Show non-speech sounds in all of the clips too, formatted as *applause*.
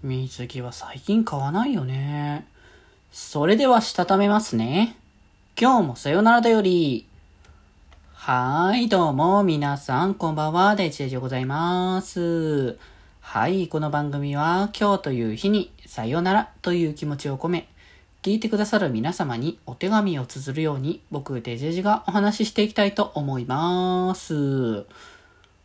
水着は最近買わないよね。それではしたためますね。今日もさよならだより。はーい、どうも、皆さん、こんばんは、デジェジでございます。はい、この番組は、今日という日に、さよならという気持ちを込め、聞いてくださる皆様にお手紙を綴るように、僕、デジェジがお話ししていきたいと思います。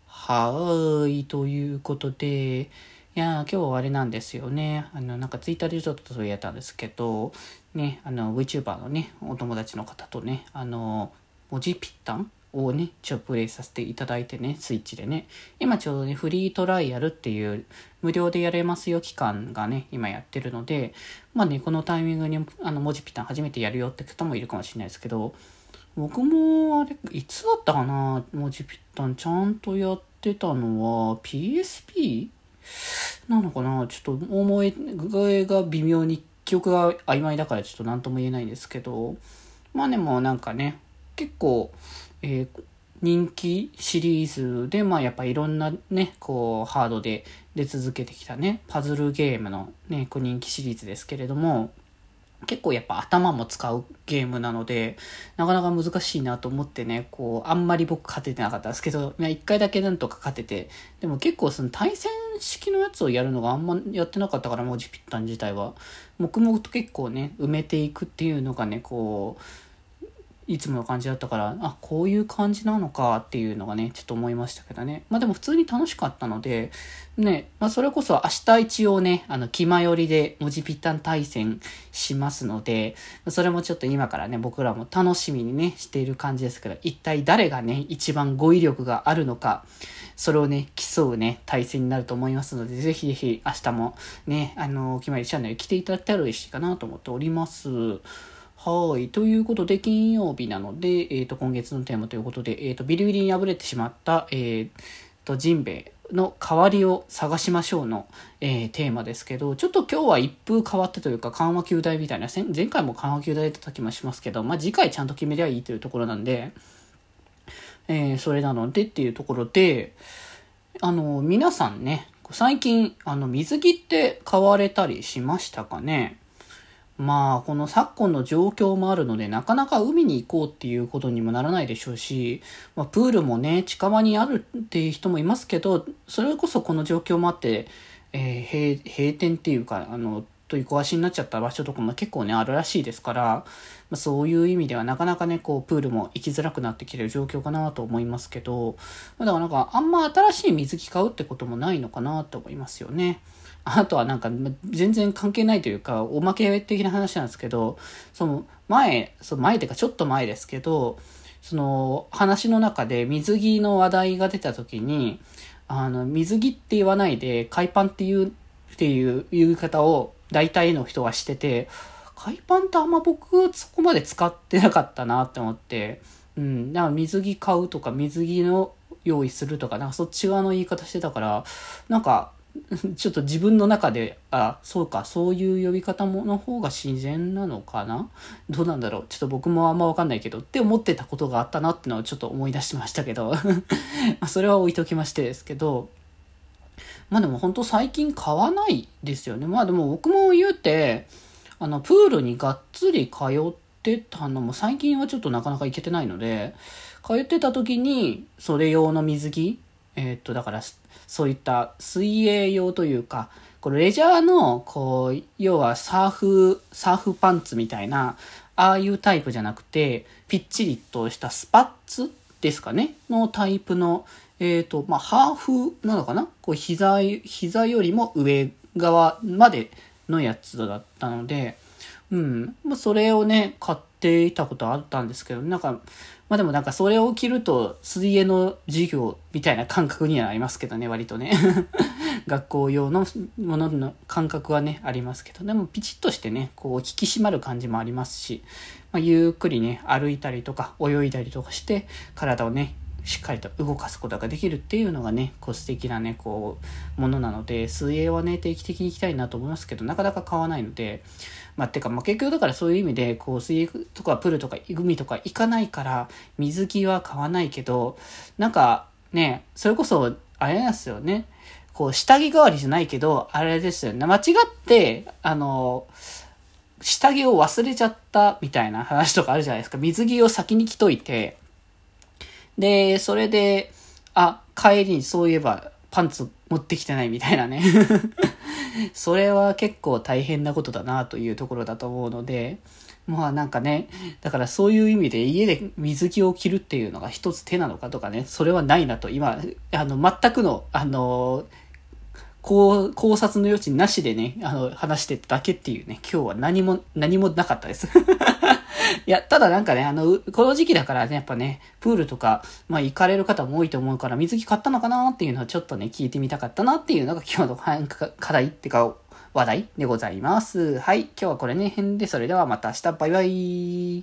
はーい、ということで、いや今日はあれなんですよね。あの、なんかツイッターでちょっとそうやったんですけど、ね、あの、VTuber のね、お友達の方とね、あの、文字ぴったんをね、ちょっとプレイさせていただいてね、スイッチでね、今ちょうどね、フリートライアルっていう無料でやれますよ期間がね、今やってるので、まあね、このタイミングにあの文字ぴったん初めてやるよって方もいるかもしれないですけど、僕もあれ、いつだったかな？文字ぴったんちゃんとやってたのは PSP? なのかな？ちょっと思い具合が微妙に記憶が曖昧だからちょっと何とも言えないんですけど。まあでもなんかね結構、えー、人気シリーズでまあやっぱいろんなねこうハードで出続けてきたねパズルゲームのね人気シリーズですけれども。結構やっぱ頭も使うゲームなので、なかなか難しいなと思ってね、こう、あんまり僕勝ててなかったんですけど、一回だけなんとか勝てて、でも結構その対戦式のやつをやるのがあんまやってなかったから、文字ぴったん自体は、黙々と結構ね、埋めていくっていうのがね、こう、いつもの感じだったから、あ、こういう感じなのかっていうのがね、ちょっと思いましたけどね。まあでも普通に楽しかったので、ね、まあそれこそ明日一応ね、あの、気まよりで文字ぴったん対戦しますので、それもちょっと今からね、僕らも楽しみにね、している感じですけど、一体誰がね、一番語彙力があるのか、それをね、競うね、対戦になると思いますので、ぜひぜひ明日もね、あの、気まよりチャンネル来ていただけたら嬉しいかなと思っております。はい。ということで、金曜日なので、えっ、ー、と、今月のテーマということで、えっ、ー、と、ビリビリに敗れてしまった、えっ、ー、と、ジンベエの代わりを探しましょうの、えー、テーマですけど、ちょっと今日は一風変わってというか、緩和球大みたいな、前回も緩和球大だった気もしますけど、まあ、次回ちゃんと決めりゃいいというところなんで、えー、それなのでっていうところで、あの、皆さんね、最近、あの、水着って買われたりしましたかね？まあ、この昨今の状況もあるので、なかなか海に行こうっていうことにもならないでしょうし、まあ、プールもね、近場にあるっていう人もいますけど、それこそこの状況もあって、えー、閉店っていうか、あの、という壊しになっちゃった場所とかも結構ね、あるらしいですから、まあ、そういう意味ではなかなかね、こう、プールも行きづらくなってきてる状況かなと思いますけど、だからなんか、あんま新しい水着買うってこともないのかなと思いますよね。あとはなんか全然関係ないというか、おまけ的な話なんですけど、その前、その前っていうかちょっと前ですけど、その話の中で水着の話題が出た時に、あの、水着って言わないで、海パンっていう、っていう言い方を大体の人はしてて、海パンってあんま僕そこまで使ってなかったなって思って、うん、なんか水着買うとか水着の用意するとか、なんかそっち側の言い方してたから、なんか *laughs* ちょっと自分の中で、あ、そうか、そういう呼び方もの方が自然なのかな？どうなんだろう？ちょっと僕もあんまわかんないけど、って思ってたことがあったなってのをちょっと思い出しましたけど。*laughs* まそれは置いときましてですけど、まあでも本当最近買わないですよね。まあでも僕も言うて、あの、プールにがっつり通ってたのも最近はちょっとなかなか行けてないので、通ってた時にそれ用の水着えー、っと、だから、そういった水泳用というか、これレジャーの、こう、要はサーフ、サーフパンツみたいな、ああいうタイプじゃなくて、ぴっちりとしたスパッツですかねのタイプの、えっ、と、まあ、ハーフなのかなこう、膝、膝よりも上側までのやつだったので、うん。まあ、それをね、買っていたことあったんですけど、なんか、まあでもなんかそれを着ると水泳の授業みたいな感覚にはなりますけどね、割とね。*laughs* 学校用のものの感覚はね、ありますけど、でもピチッとしてね、こう引き締まる感じもありますし、まあ、ゆっくりね、歩いたりとか泳いだりとかして、体をね、しっかりと動かすことができるっていうのがね、こう素敵なね、こう、ものなので、水泳はね、定期的に行きたいなと思いますけど、なかなか買わないので、まあ、てか、まあ、結局だからそういう意味で、こう、水泳とかプールとか海とか行かないから、水着は買わないけど、なんか、ね、それこそ、あれなんですよね。こう、下着代わりじゃないけど、あれですよね。間違って、あの、下着を忘れちゃったみたいな話とかあるじゃないですか。水着を先に着といて、で、それで、あ、帰りにそういえばパンツ持ってきてないみたいなね。*laughs* それは結構大変なことだなというところだと思うので、まあなんかね、だからそういう意味で家で水着を着るっていうのが一つ手なのかとかね、それはないなと今、あの、全くの、あの、こう、考察の余地なしでね、あの、話してただけっていうね、今日は何も、何もなかったです。*laughs* いや、ただなんかね、あの、この時期だからね、やっぱね、プールとか、まあ行かれる方も多いと思うから、水着買ったのかなっていうのはちょっとね、聞いてみたかったなっていうのが今日の課題ってか、話題でございます。はい。今日はこれね、辺で、それではまた明日、バイバイ。